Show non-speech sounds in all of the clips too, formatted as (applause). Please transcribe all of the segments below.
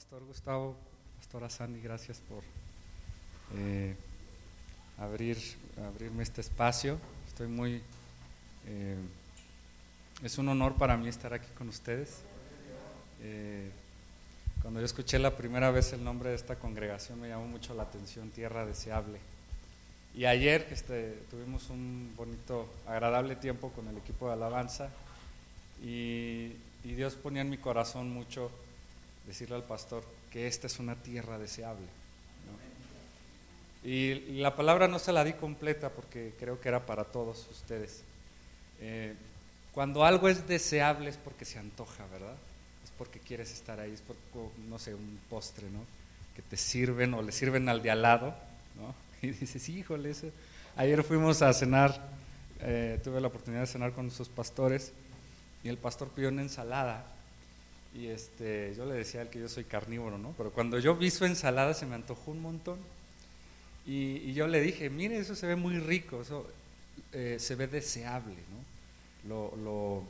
Pastor Gustavo, Pastora Sandy, gracias por eh, abrir, abrirme este espacio. Estoy muy... eh, es un honor para mí estar aquí con ustedes. Eh, cuando yo escuché la primera vez el nombre de esta congregación me llamó mucho la atención, Tierra Deseable. Y ayer este, tuvimos un bonito, agradable tiempo con el equipo de alabanza y, y Dios ponía en mi corazón mucho decirle al pastor que esta es una tierra deseable. Y, la palabra no se la di completa porque creo que era para todos ustedes. Eh, cuando algo es deseable es porque se antoja, ¿verdad? Es porque quieres estar ahí, es por, no sé, un postre, ¿no? Que te sirven o le sirven al de al lado, ¿no? (laughs) Y dices, híjole, eso. Ayer fuimos a cenar, eh, tuve la oportunidad de cenar con nuestros pastores y el pastor pidió una ensalada y este, yo le decía a él que yo soy carnívoro, ¿no? Pero cuando yo vi su ensalada se me antojó un montón. Y, yo le dije, mire, eso se ve muy rico, eso eh, se ve deseable, ¿no? Lo, lo,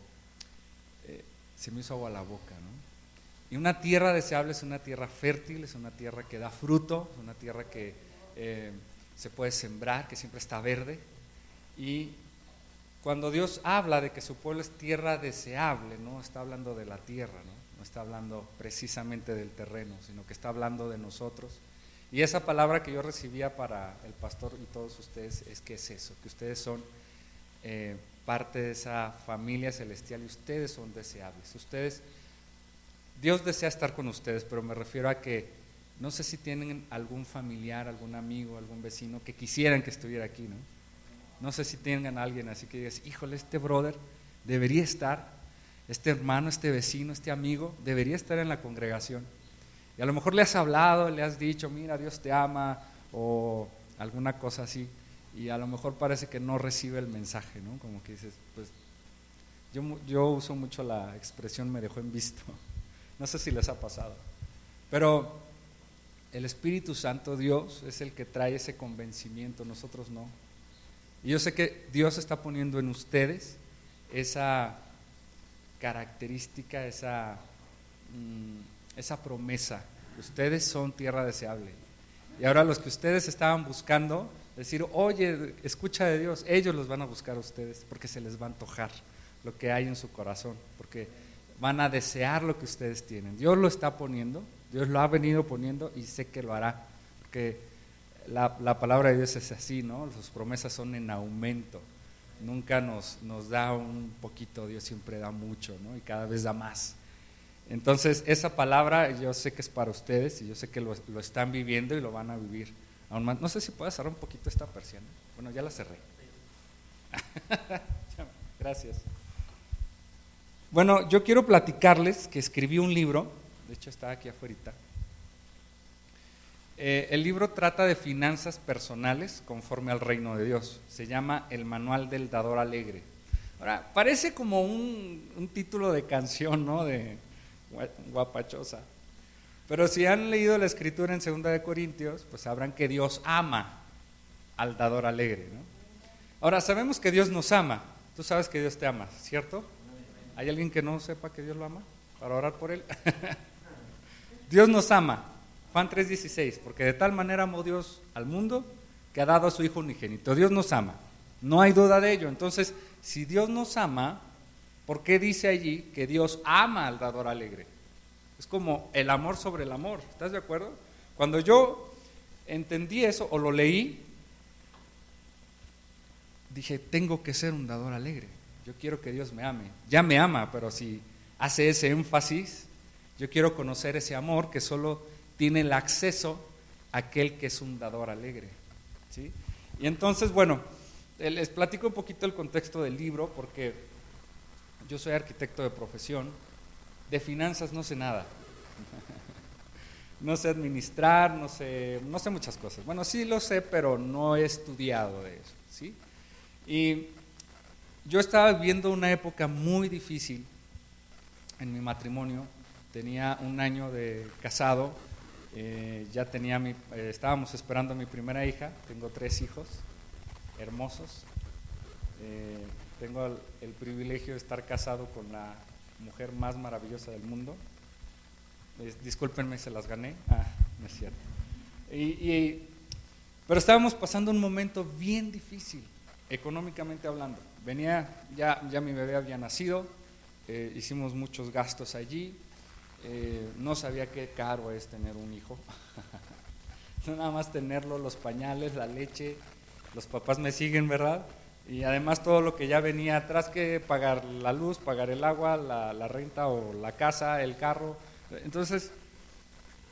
eh, se me hizo agua la boca, ¿no? Y una tierra deseable es una tierra fértil, es una tierra que da fruto, es una tierra que eh, se puede sembrar, que siempre está verde. Y cuando Dios habla de que su pueblo es tierra deseable, no está hablando de la tierra, ¿no? No está hablando precisamente del terreno, sino que está hablando de nosotros. Y esa palabra que yo recibía para el pastor y todos ustedes es que es eso, que ustedes son eh, parte de esa familia celestial y ustedes son deseables. Ustedes, Dios desea estar con ustedes, pero me refiero a que no sé si tienen algún familiar, algún amigo, algún vecino que quisieran que estuviera aquí, ¿no? No sé si tengan alguien así que digas, híjole, este brother debería estar, este hermano, este vecino, este amigo, debería estar en la congregación. Y a lo mejor le has hablado, le has dicho, mira, Dios te ama, o alguna cosa así, y a lo mejor parece que no recibe el mensaje, ¿no? Como que dices, pues yo, yo uso mucho la expresión me dejó en visto. (laughs) No sé si les ha pasado. Pero el Espíritu Santo, Dios, es el que trae ese convencimiento, nosotros no. Y yo sé que Dios está poniendo en ustedes esa característica, esa, mm, esa promesa. Ustedes son tierra deseable. Y ahora los que ustedes estaban buscando, decir, oye, escucha de Dios, ellos los van a buscar a ustedes porque se les va a antojar lo que hay en su corazón, porque van a desear lo que ustedes tienen. Dios lo está poniendo, Dios lo ha venido poniendo y sé que lo hará, porque la, la, palabra de Dios es así, ¿no? Sus promesas son en aumento. Nunca nos, nos da un poquito, Dios siempre da mucho, ¿no? Y cada vez da más. Entonces, esa palabra yo sé que es para ustedes y yo sé que lo, lo están viviendo y lo van a vivir. Aún más. No sé si puedo cerrar un poquito esta persiana. Bueno, ya la cerré. (laughs) Gracias. Bueno, yo quiero platicarles que escribí un libro, de hecho está aquí afuera. Eh, el libro trata de finanzas personales conforme al reino de Dios. Se llama El Manual del Dador Alegre. Ahora, parece como un, un título de canción, ¿no? De guapachosa. Pero si han leído la escritura en 2 de Corintios, pues sabrán que Dios ama al dador alegre, ¿no? Ahora, sabemos que Dios nos ama. Tú sabes que Dios te ama, ¿cierto? ¿Hay alguien que no sepa que Dios lo ama para orar por él? (laughs) Dios nos ama. Juan 3:16, porque de tal manera amó Dios al mundo que ha dado a su Hijo unigénito. Dios nos ama, no hay duda de ello. Entonces, si Dios nos ama, ¿por qué dice allí que Dios ama al dador alegre? Es como el amor sobre el amor, ¿estás de acuerdo? Cuando yo entendí eso o lo leí, dije, tengo que ser un dador alegre. Yo quiero que Dios me ame. Ya me ama, pero si hace ese énfasis, yo quiero conocer ese amor que solo tiene el acceso a aquel que es un dador alegre. ¿sí? Y entonces, bueno, les platico un poquito el contexto del libro, porque yo soy arquitecto de profesión, de finanzas no sé nada. (laughs) no sé administrar, no sé, no sé muchas cosas. Bueno, sí lo sé, pero no he estudiado de eso. ¿sí? Y yo estaba viviendo una época muy difícil en mi matrimonio. Tenía un año de casado, eh, ya tenía mi, eh, estábamos esperando a mi primera hija, tengo tres hijos hermosos. Eh, tengo el, el, privilegio de estar casado con la mujer más maravillosa del mundo. discúlpenme, se las gané. Ah, no es cierto. Y, pero estábamos pasando un momento bien difícil, económicamente hablando. Venía, ya, ya mi bebé había nacido, eh, hicimos muchos gastos allí, eh, no sabía qué caro es tener un hijo. (laughs) no nada más tenerlo, los pañales, la leche, los papás me siguen, ¿verdad? Y además todo lo que ya venía atrás, que pagar la luz, pagar el agua, la, renta o la casa, el carro. Entonces,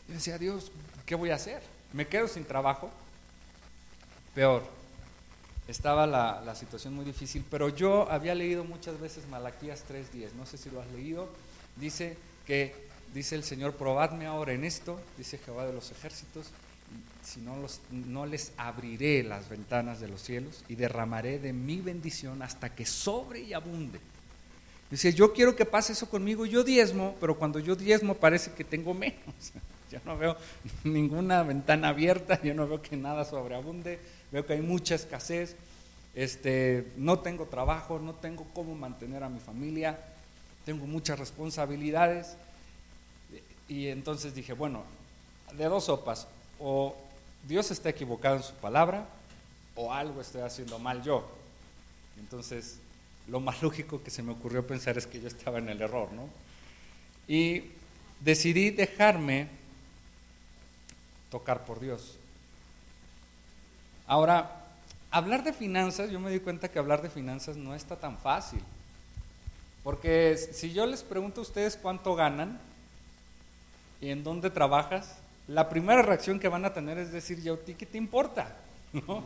yo decía, Dios, ¿qué voy a hacer? ¿Me quedo sin trabajo? Peor, estaba la, la situación muy difícil, pero yo había leído muchas veces Malaquías 3.10, no sé si lo has leído, dice que, dice el Señor, probadme ahora en esto, dice Jehová de los ejércitos, si no, los, no les abriré las ventanas de los cielos y derramaré de mi bendición hasta que sobre y abunde. Dice, yo quiero que pase eso conmigo, yo diezmo, pero cuando yo diezmo parece que tengo menos. (laughs) Yo no veo ninguna ventana abierta, yo no veo que nada sobreabunde, veo que hay mucha escasez, este, no tengo trabajo, no tengo cómo mantener a mi familia, tengo muchas responsabilidades. Y entonces dije, bueno, de dos sopas, o Dios está equivocado en su palabra o algo estoy haciendo mal yo. Entonces, lo más (laughs) lógico que se me ocurrió pensar es que yo estaba en el error, ¿no? Y decidí dejarme tocar por Dios. Ahora, hablar de finanzas, yo me di cuenta que hablar de finanzas no está tan fácil. Porque si yo les pregunto a ustedes cuánto ganan y en dónde trabajas, la primera reacción que van a tener es decir, ¿y a ti qué te importa? (laughs) ¿No?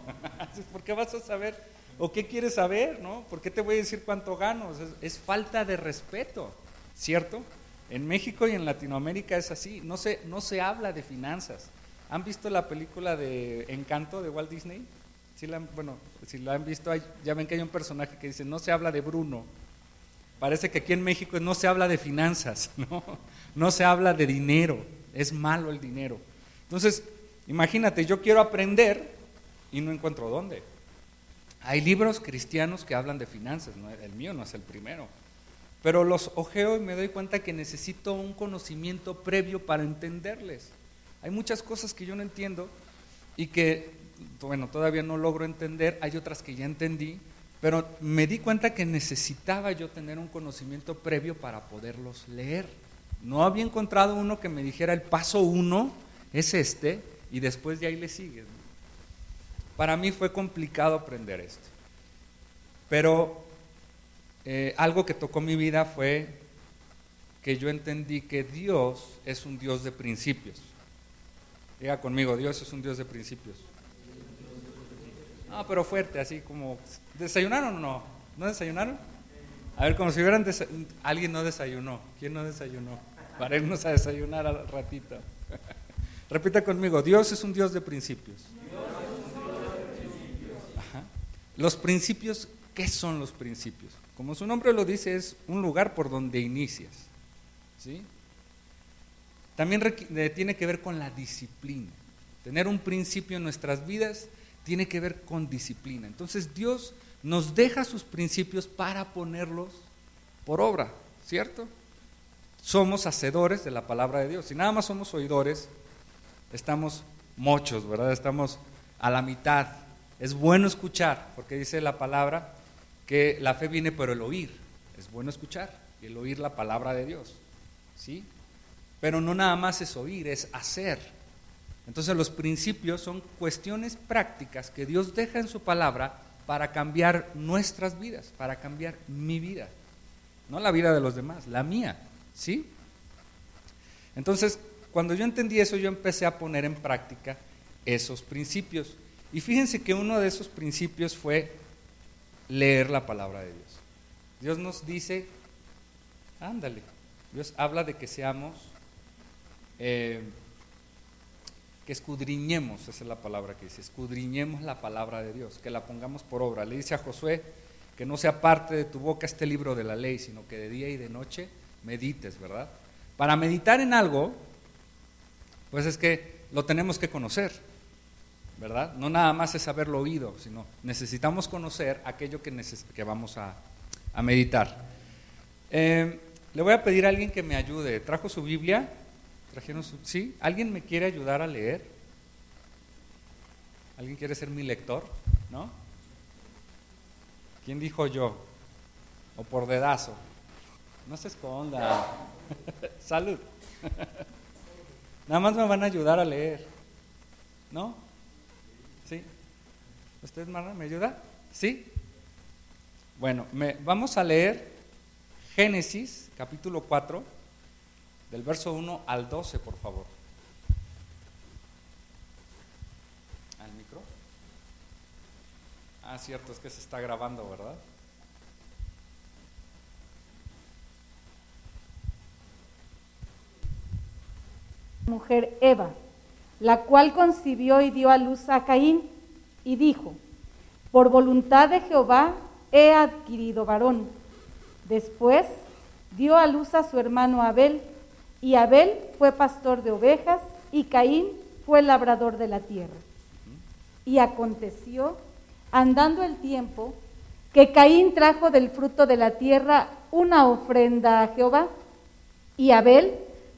¿Por qué vas a saber? ¿O qué quieres saber? ¿No? ¿Por qué te voy a decir cuánto gano? Es, falta de respeto, ¿cierto? En México y en Latinoamérica es así, no se, no se habla de finanzas. ¿Han visto la película de Encanto de Walt Disney? Si la, bueno, si la han visto, ya ven que hay un personaje que dice, no se habla de Bruno. Parece que aquí en México no se habla de finanzas, (laughs) no, no se habla de dinero es malo el dinero. Entonces, imagínate, yo quiero aprender y no encuentro dónde. Hay libros cristianos que hablan de finanzas, el mío no es el primero. Pero los ojeo y me doy cuenta que necesito un conocimiento previo para entenderles. Hay muchas cosas que yo no entiendo y que, bueno, todavía no logro entender. Hay otras que ya entendí, pero me di cuenta que necesitaba yo tener un conocimiento previo para poderlos leer. No había encontrado uno que me dijera el paso uno es este y después de ahí le sigues. Para mí fue complicado aprender esto. Pero eh, algo que tocó mi vida fue que yo entendí que Dios es un Dios de principios. Diga conmigo, Dios es un Dios de principios. Ah, pero fuerte, así como, ¿desayunaron o no? ¿No desayunaron? A ver, como si hubieran alguien no desayunó. ¿Quién no desayunó? Para irnos a desayunar al ratito. (laughs) Repita conmigo, Dios es un Dios de principios. Los principios, ¿qué son los principios? Como su nombre lo dice, es un lugar por donde inicias. ¿sí? También tiene que ver con la disciplina. Tener un principio en nuestras vidas tiene que ver con disciplina. Entonces Dios nos deja sus principios para ponerlos por obra, ¿cierto? Somos hacedores de la palabra de Dios. Si nada más somos oidores, estamos muchos, ¿verdad? Estamos a la mitad. Es bueno escuchar, porque dice la palabra que la fe viene por el oír. Es bueno escuchar y el oír la palabra de Dios. ¿Sí? Pero no nada más es oír, es hacer. Entonces los principios son cuestiones prácticas que Dios deja en su palabra para cambiar nuestras vidas, para cambiar mi vida. No la vida de los demás, la mía. ¿Sí? Entonces, cuando yo entendí eso, yo empecé a poner en práctica esos principios. Y fíjense que uno de esos principios fue leer la palabra de Dios. Dios nos dice, ándale, Dios habla de que seamos, eh, que escudriñemos, esa es la palabra que dice, escudriñemos la palabra de Dios, que la pongamos por obra. Le dice a Josué que no sea parte de tu boca este libro de la ley, sino que de día y de noche medites, ¿verdad? Para meditar en algo, pues es que lo tenemos que conocer, ¿verdad? No nada más es haberlo oído, sino necesitamos conocer aquello que, que vamos a, meditar. Eh, le voy a pedir a alguien que me ayude. ¿Trajo su Biblia? ¿Trajeron su... ¿Sí? ¿Alguien me quiere ayudar a leer? ¿Alguien quiere ser mi lector? ¿No? ¿Quién dijo yo? ¿O por dedazo? No se esconda. (laughs) Salud. (laughs) Nada más me van a ayudar a leer. ¿No? ¿Sí? ¿Usted, Marna, me ayuda? ¿Sí? Bueno, me, vamos a leer Génesis, capítulo 4, del verso 1 al 12, por favor. ¿Al micro? Ah, cierto, es que se está grabando, ¿verdad? Mujer Eva, la cual concibió y dio a luz a Caín y dijo, por voluntad de Jehová he adquirido varón. Después dio a luz a su hermano Abel, y Abel fue pastor de ovejas, y Caín fue labrador de la tierra. Y aconteció, andando el tiempo, que Caín trajo del fruto de la tierra una ofrenda a Jehová, y Abel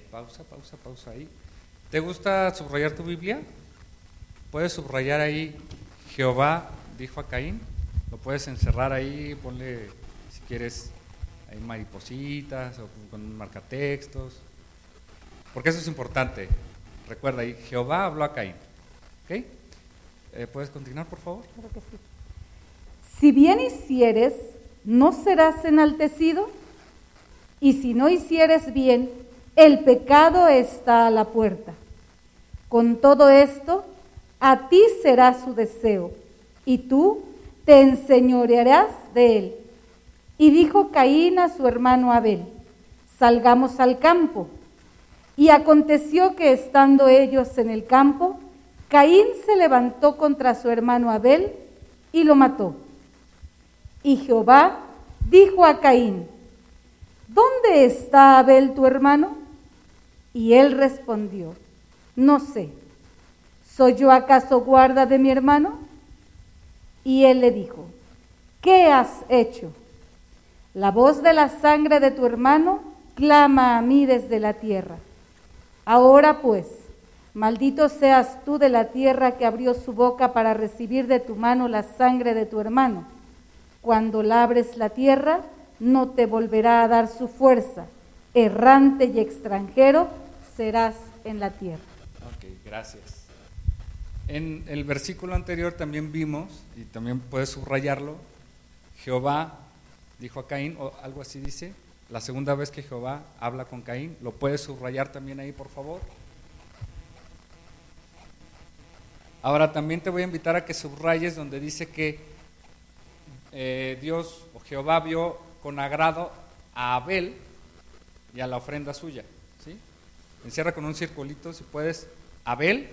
Pausa, pausa, pausa ahí. ¿Te gusta subrayar tu Biblia? Puedes subrayar ahí, Jehová dijo a Caín. Lo puedes encerrar ahí, ponle, si quieres, ahí maripositas o con marcatextos. Porque eso es importante. Recuerda ahí, Jehová habló a Caín. ¿Ok? Eh, ¿Puedes continuar, por favor? Si bien hicieres, ¿no serás enaltecido? Y si no hicieres bien, el pecado está a la puerta. Con todo esto, a ti será su deseo, y tú te enseñorearás de él. Y dijo Caín a su hermano Abel, salgamos al campo. Y aconteció que estando ellos en el campo, Caín se levantó contra su hermano Abel y lo mató. Y Jehová dijo a Caín, ¿dónde está Abel tu hermano? Y él respondió, no sé, ¿soy yo acaso guarda de mi hermano? Y él le dijo, ¿qué has hecho? La voz de la sangre de tu hermano clama a mí desde la tierra. Ahora pues, maldito seas tú de la tierra que abrió su boca para recibir de tu mano la sangre de tu hermano. Cuando labres la tierra, no te volverá a dar su fuerza. Errante y extranjero serás en la tierra. Ok, gracias. En el versículo anterior también vimos, y también puedes subrayarlo, Jehová dijo a Caín, o algo así dice, la segunda vez que Jehová habla con Caín, lo puedes subrayar también ahí, por favor. Ahora también te voy a invitar a que subrayes donde dice que eh, Dios o Jehová vio con agrado a Abel y a la ofrenda suya. Encierra con un circulito, si puedes, Abel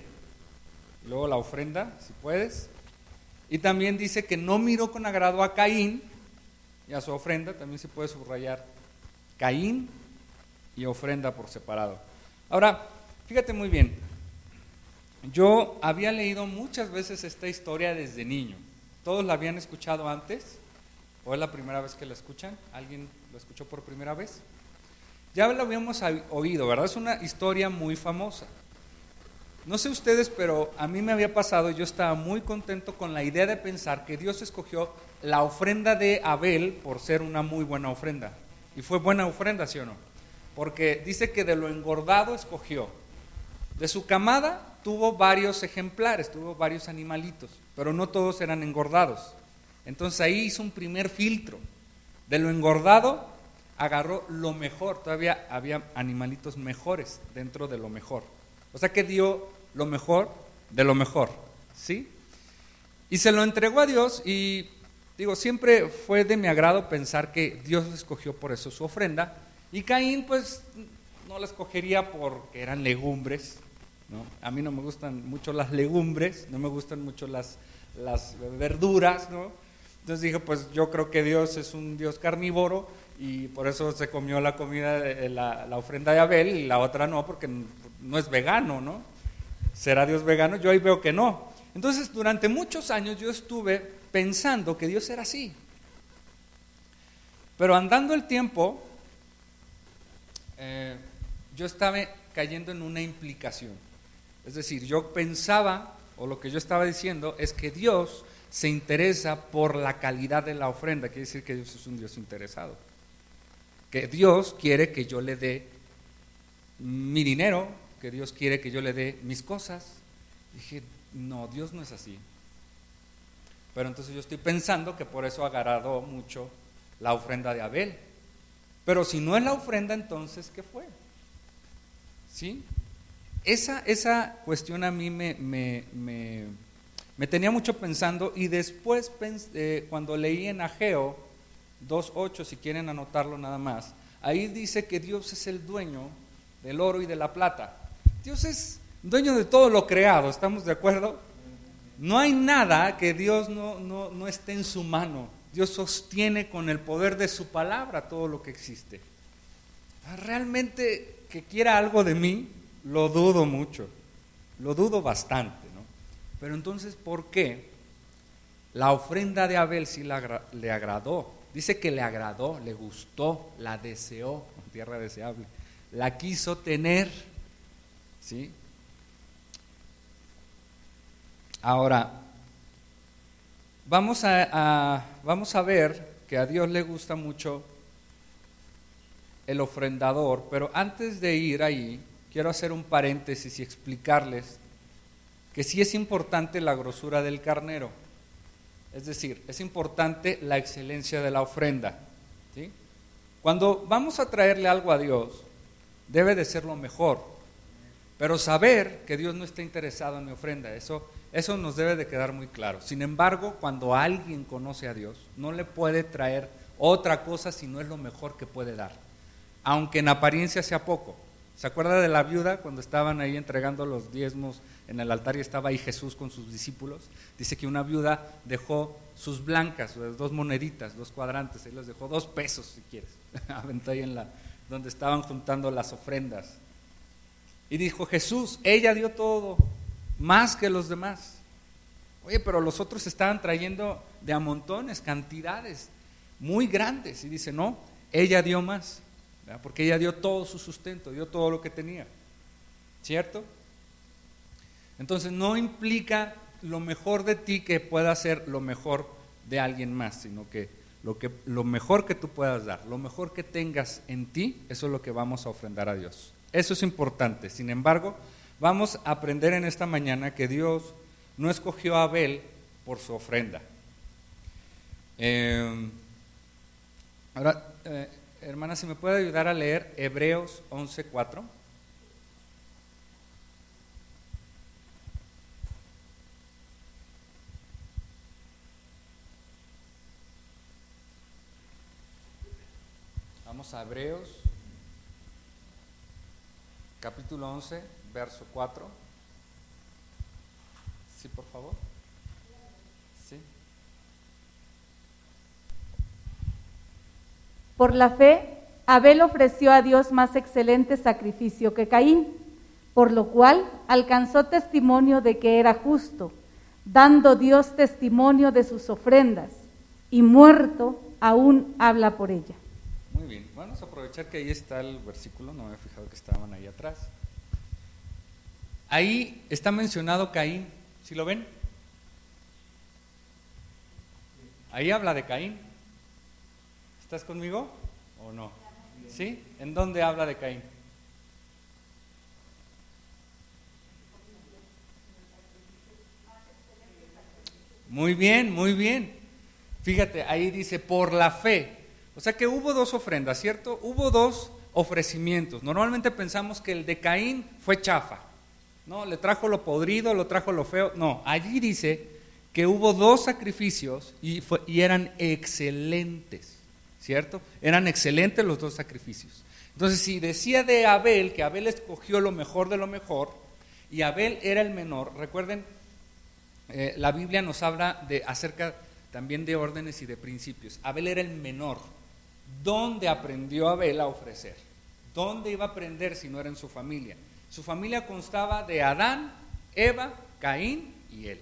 luego la ofrenda, si puedes. Y también dice que no miró con agrado a Caín y a su ofrenda, también se puede subrayar Caín y ofrenda por separado. Ahora, fíjate muy bien, yo había leído muchas veces esta historia desde niño. ¿Todos la habían escuchado antes? ¿O es la primera vez que la escuchan? ¿Alguien lo escuchó por primera vez? Ya lo habíamos oído, ¿verdad? Es una historia muy famosa. No sé ustedes, pero a mí me había pasado, yo estaba muy contento con la idea de pensar que Dios escogió la ofrenda de Abel por ser una muy buena ofrenda. Y fue buena ofrenda, ¿sí o no? Porque dice que de lo engordado escogió. De su camada tuvo varios ejemplares, tuvo varios animalitos, pero no todos eran engordados. Entonces ahí hizo un primer filtro. De lo engordado agarró lo mejor, todavía había animalitos mejores dentro de lo mejor. O sea que dio lo mejor de lo mejor, ¿sí? Y se lo entregó a Dios y digo, siempre fue de mi agrado pensar que Dios escogió por eso su ofrenda y Caín pues no la escogería porque eran legumbres, ¿no? A mí no me gustan mucho las legumbres, no me gustan mucho las, las verduras, ¿no? Entonces dije, pues yo creo que Dios es un Dios carnívoro y por eso se comió la comida, de, la, la, ofrenda de Abel y la otra no, porque no es vegano, ¿no? ¿Será Dios vegano? Yo ahí veo que no. Entonces, durante muchos años yo estuve pensando que Dios era así. Pero andando el tiempo, eh, yo estaba cayendo en una implicación. Es decir, yo pensaba, o lo que yo estaba diciendo, es que Dios se interesa por la calidad de la ofrenda. Quiere decir que Dios es un Dios interesado. Que Dios quiere que yo le dé mi dinero, que Dios quiere que yo le dé mis cosas. Dije, no, Dios no es así. Pero entonces yo estoy pensando que por eso agradó mucho la ofrenda de Abel. Pero si no es la ofrenda, entonces, ¿qué fue? ¿Sí? Esa, esa cuestión a mí me, me, me, tenía mucho pensando y después eh, cuando leí en Ageo 2.8, si quieren anotarlo nada más, ahí dice que Dios es el dueño del oro y de la plata. Dios es dueño de todo lo creado, ¿estamos de acuerdo? No hay nada que Dios no, no, no esté en su mano. Dios sostiene con el poder de su palabra todo lo que existe. Realmente que quiera algo de mí, lo dudo mucho, lo dudo bastante, ¿no? Pero entonces, ¿por qué la ofrenda de Abel sí le agradó? Dice que le agradó, le gustó, la deseó, tierra deseable, la quiso tener, ¿sí? Ahora, vamos a, vamos a ver que a Dios le gusta mucho el ofrendador, pero antes de ir ahí, quiero hacer un paréntesis y explicarles que sí es importante la grosura del carnero. Es decir, es importante la excelencia de la ofrenda. ¿sí? Cuando vamos a traerle algo a Dios, debe de ser lo mejor. Pero saber que Dios no está interesado en mi ofrenda, eso eso nos debe de quedar muy claro. Sin embargo, cuando alguien conoce a Dios, no le puede traer otra cosa si no es lo mejor que puede dar, aunque en apariencia sea poco. ¿Se acuerda de la viuda cuando estaban ahí entregando los diezmos en el altar y estaba ahí Jesús con sus discípulos? Dice que una viuda dejó sus blancas, dos moneditas, dos cuadrantes, y les dejó dos pesos si quieres, (laughs) aventó ahí en la, donde estaban juntando las ofrendas. Y dijo Jesús, ella dio todo, más que los demás. Oye, pero los otros estaban trayendo de a montones, cantidades muy grandes. Y dice, no, ella dio más, porque ella dio todo su sustento, dio todo lo que tenía. ¿Cierto? Entonces no implica lo mejor de ti que pueda ser lo mejor de alguien más, sino que lo, que lo mejor que tú puedas dar, lo mejor que tengas en ti, eso es lo que vamos a ofrendar a Dios. Eso es importante. Sin embargo, Vamos a aprender en esta mañana que Dios no escogió a Abel por su ofrenda. Eh, ahora, eh, hermana, si me puede ayudar a leer Hebreos 11:4. Vamos Hebreos, capítulo 11 verso 4. Sí, por favor. Sí. Por la fe, Abel ofreció a Dios más excelente sacrificio que Caín, por lo cual alcanzó testimonio de que era justo, dando Dios testimonio de sus ofrendas, y muerto aún habla por ella. Muy bien, vamos a aprovechar que ahí está el versículo, no me he fijado que estaban ahí atrás. Ahí está mencionado Caín, ¿sí lo ven? Ahí habla de Caín. ¿Estás conmigo o no? ¿Sí? ¿En dónde habla de Caín? Muy bien, muy bien. Fíjate, ahí dice por la fe. O sea que hubo dos ofrendas, ¿cierto? Hubo dos ofrecimientos. Normalmente pensamos que el de Caín fue chafa. No, le trajo lo podrido, lo trajo lo feo. No, allí dice que hubo dos sacrificios y, eran excelentes, ¿cierto? Eran excelentes los dos sacrificios. Entonces, si decía de Abel que Abel escogió lo mejor de lo mejor y Abel era el menor, recuerden, eh, la Biblia nos habla de acerca también de órdenes y de principios. Abel era el menor. ¿Dónde aprendió Abel a ofrecer? ¿Dónde iba a aprender si no era en su familia? Su familia constaba de Adán, Eva, Caín y él.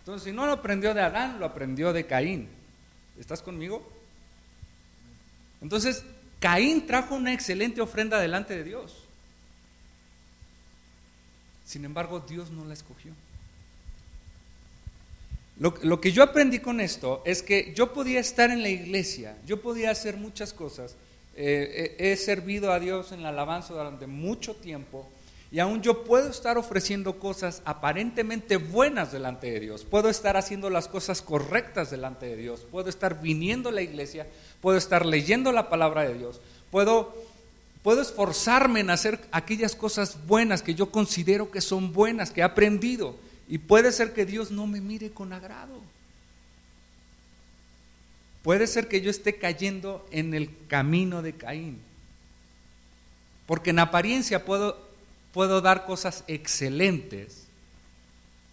Entonces, si no lo aprendió de Adán, lo aprendió de Caín. ¿Estás conmigo? Entonces, Caín trajo una excelente ofrenda delante de Dios. Sin embargo, Dios no la escogió. Lo, que yo aprendí con esto es que yo podía estar en la iglesia, yo podía hacer muchas cosas. Eh, he servido a Dios en la alabanza durante mucho tiempo y aún yo puedo estar ofreciendo cosas aparentemente buenas delante de Dios, puedo estar haciendo las cosas correctas delante de Dios, puedo estar viniendo a la iglesia, puedo estar leyendo la palabra de Dios, puedo, puedo esforzarme en hacer aquellas cosas buenas que yo considero que son buenas, que he aprendido. Y puede ser que Dios no me mire con agrado. Puede ser que yo esté cayendo en el camino de Caín. Porque en apariencia puedo, puedo dar cosas excelentes,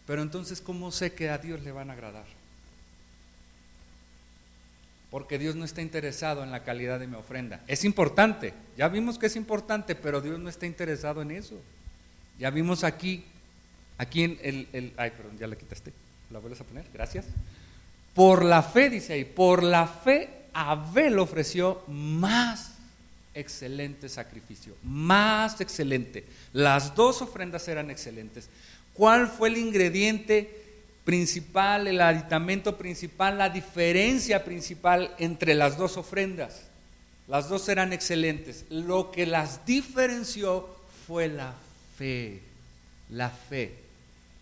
pero entonces ¿cómo sé que a Dios le van a agradar? porque Dios no está interesado en la calidad de mi ofrenda. Es importante, ya vimos que es importante, pero Dios no está interesado en eso. Ya vimos aquí, aquí en el, el ay, perdón, ya la quitaste, la vuelves a poner, gracias. Por la fe, dice ahí, por la fe Abel ofreció más excelente sacrificio, más excelente. Las dos ofrendas eran excelentes. ¿Cuál fue el ingrediente principal, el aditamento principal, la diferencia principal entre las dos ofrendas. Las dos eran excelentes. Lo que las diferenció fue la fe. La fe.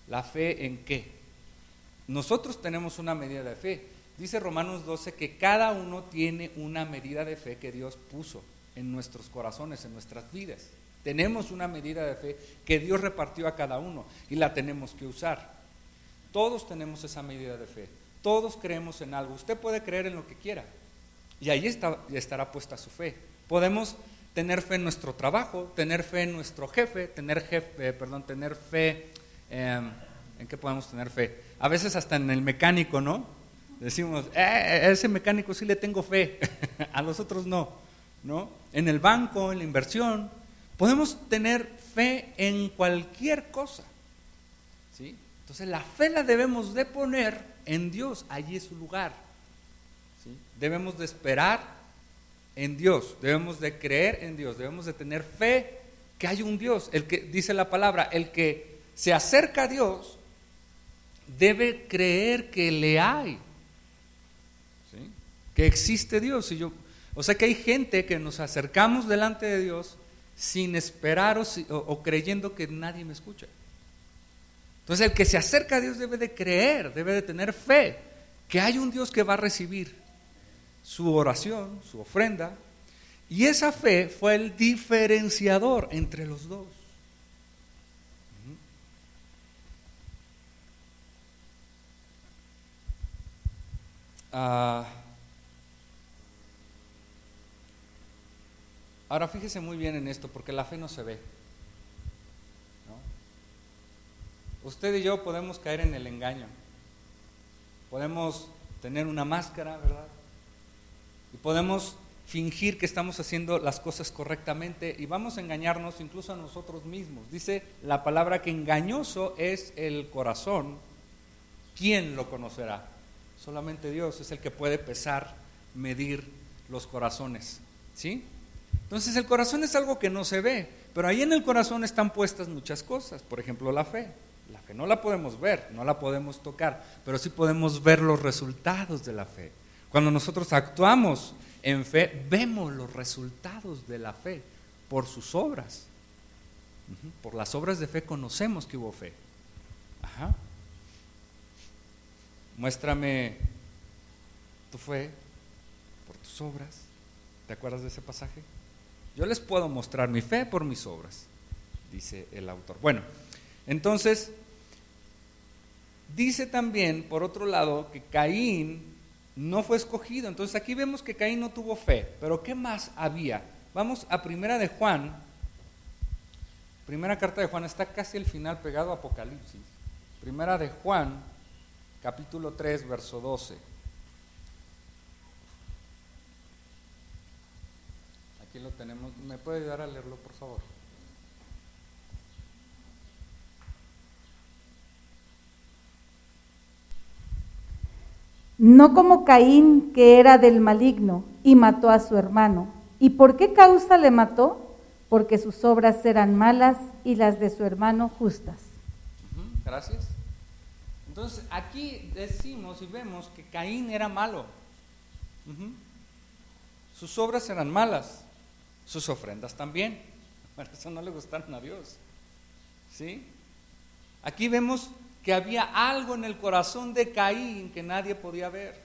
¿La fe en qué? Nosotros tenemos una medida de fe. Dice Romanos 12 que cada uno tiene una medida de fe que Dios puso en nuestros corazones, en nuestras vidas. Tenemos una medida de fe que Dios repartió a cada uno y la tenemos que usar. Todos tenemos esa medida de fe. Todos creemos en algo. Usted puede creer en lo que quiera. Y ahí está, estará puesta su fe. Podemos tener fe en nuestro trabajo, tener fe en nuestro jefe, tener jefe, eh, perdón, tener fe em, en qué podemos tener fe. A veces hasta en el mecánico, ¿no? Decimos, eh, a ese mecánico sí le tengo fe, (laughs) a los otros no, ¿no? En el banco, en la inversión, podemos tener fe en cualquier cosa, ¿sí? Entonces la fe la debemos de poner en Dios, allí es su lugar. Debemos de esperar en Dios, debemos de creer en Dios, debemos de tener fe que hay un Dios. El que dice la palabra, el que se acerca a Dios debe creer que le hay, que existe Dios. Y yo, o sea que hay gente que nos acercamos delante de Dios sin esperar o creyendo que nadie me escucha. Entonces el que se acerca a Dios debe de creer, debe de tener fe, que hay un Dios que va a recibir su oración, su ofrenda. Y esa fe fue el diferenciador entre los dos. Ah, ahora fíjese muy bien en esto, porque la fe no se ve. usted y yo podemos caer en el engaño. Podemos tener una máscara, ¿verdad? Y podemos fingir que estamos haciendo las cosas correctamente y vamos a engañarnos incluso a nosotros mismos. Dice la palabra que engañoso es el corazón. ¿Quién lo conocerá? Solamente Dios es el que puede pesar, medir los corazones. ¿Sí? Entonces el corazón es algo que no se ve, pero ahí en el corazón están puestas muchas cosas, por ejemplo la fe. La fe no la podemos ver, no la podemos tocar, pero sí podemos ver los resultados de la fe. Cuando nosotros actuamos en fe, vemos los resultados de la fe por sus obras. Por las obras de fe conocemos que hubo fe. Ajá. Muéstrame tu fe por tus obras. ¿Te acuerdas de ese pasaje? Yo les puedo mostrar mi fe por mis obras, dice el autor. Bueno, entonces, dice también, por otro lado, que Caín no fue escogido. Entonces aquí vemos que Caín no tuvo fe, pero ¿qué más había? Vamos a Primera de Juan. Primera carta de Juan está casi al final pegado a Apocalipsis. Primera de Juan, capítulo 3, verso 12. Aquí lo tenemos. ¿Me puede ayudar a leerlo, por favor? No como Caín, que era del maligno, y mató a su hermano. ¿Y por qué causa le mató? Porque sus obras eran malas y las de su hermano justas. Gracias. Entonces aquí decimos y vemos que Caín era malo. Sus obras eran malas, sus ofrendas también. (laughs) Por eso no le gustaron a Dios. ¿Sí? Aquí vemos que había algo en el corazón de Caín que nadie podía ver.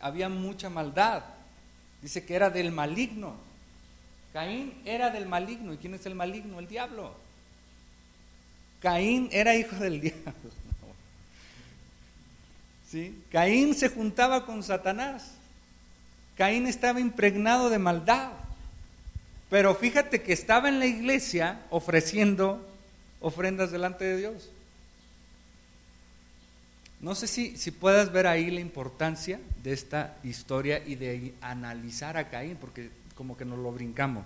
Había mucha maldad. Dice que era del maligno. Caín era del maligno. ¿Y quién es el maligno? El diablo. Caín era hijo del (laughs) diablo. Caín se juntaba con Satanás. Caín estaba impregnado de maldad. Pero fíjate que estaba en la iglesia ofreciendo ofrendas delante de Dios. No sé si, si puedas ver ahí la importancia de esta historia y de analizar a Caín, porque como que nos lo brincamos.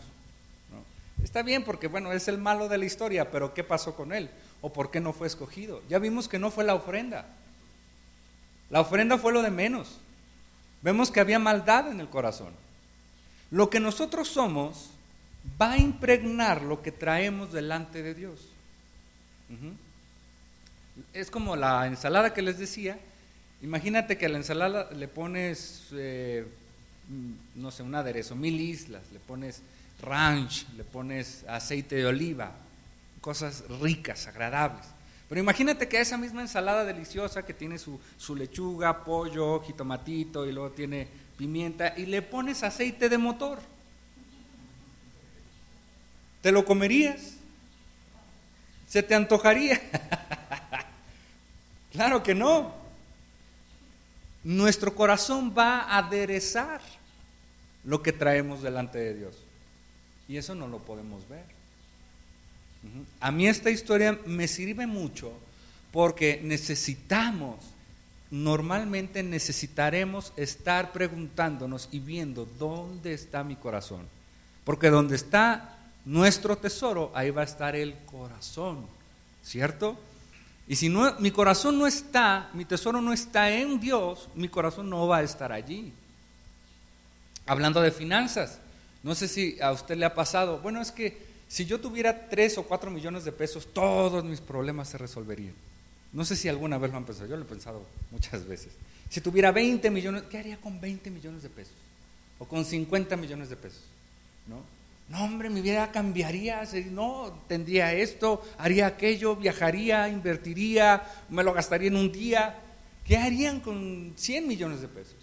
Está bien porque, bueno, es el malo de la historia, pero ¿qué pasó con él? ¿O por qué no fue escogido? Ya vimos que no fue la ofrenda. La ofrenda fue lo de menos. Vemos que había maldad en el corazón. Lo que nosotros somos va a impregnar lo que traemos delante de Dios es como la ensalada que les decía. Imagínate que a la ensalada le pones, eh, mm, no sé, un aderezo, mil islas, le pones ranch, le pones aceite de oliva, cosas ricas, agradables. Pero imagínate que esa misma ensalada deliciosa que tiene su, su lechuga, pollo, jitomatito y luego tiene pimienta y le pones aceite de motor. ¿Te lo comerías? ¿Se te antojaría? (laughs) Claro que no. Nuestro corazón va a aderezar lo que traemos delante de Dios. Y eso no lo podemos ver. A mí esta historia me sirve mucho porque necesitamos, normalmente necesitaremos estar preguntándonos y viendo dónde está mi corazón. Porque donde está nuestro tesoro, ahí va a estar el corazón, ¿cierto? Y si no, mi corazón no está, mi tesoro no está en Dios, mi corazón no va a estar allí. Hablando de finanzas, no sé si a usted le ha pasado, bueno, es que si yo tuviera tres o cuatro millones de pesos, todos mis problemas se resolverían. No sé si alguna vez lo han pensado, yo lo he pensado muchas veces. Si tuviera 20 millones, ¿qué haría con 20 millones de pesos? O con 50 millones de pesos, ¿no? No, hombre, mi vida cambiaría, no, tendría esto, haría aquello, viajaría, invertiría, me lo gastaría en un día. ¿Qué harían con 100 millones de pesos?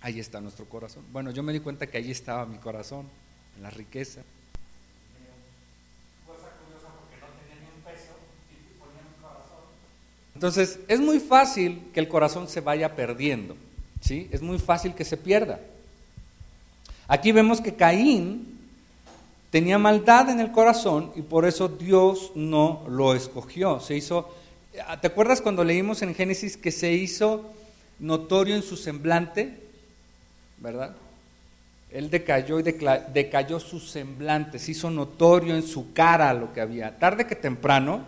Ahí está nuestro corazón. Bueno, yo me di cuenta que ahí estaba mi corazón, en la riqueza. Entonces, es muy fácil que el corazón se vaya perdiendo, ¿sí? Es muy fácil que se pierda. Aquí vemos que Caín tenía maldad en el corazón y por eso Dios no lo escogió. Se hizo, ¿te acuerdas cuando leímos en Génesis que se hizo notorio en su semblante? ¿Verdad? Él decayó y decayó su semblante, se hizo notorio en su cara lo que había. Tarde que temprano,